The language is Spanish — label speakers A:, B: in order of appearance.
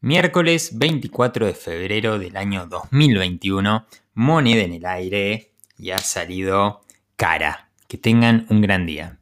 A: Miércoles 24 de febrero del año 2021, moneda en el aire y ha salido cara. Que tengan un gran día.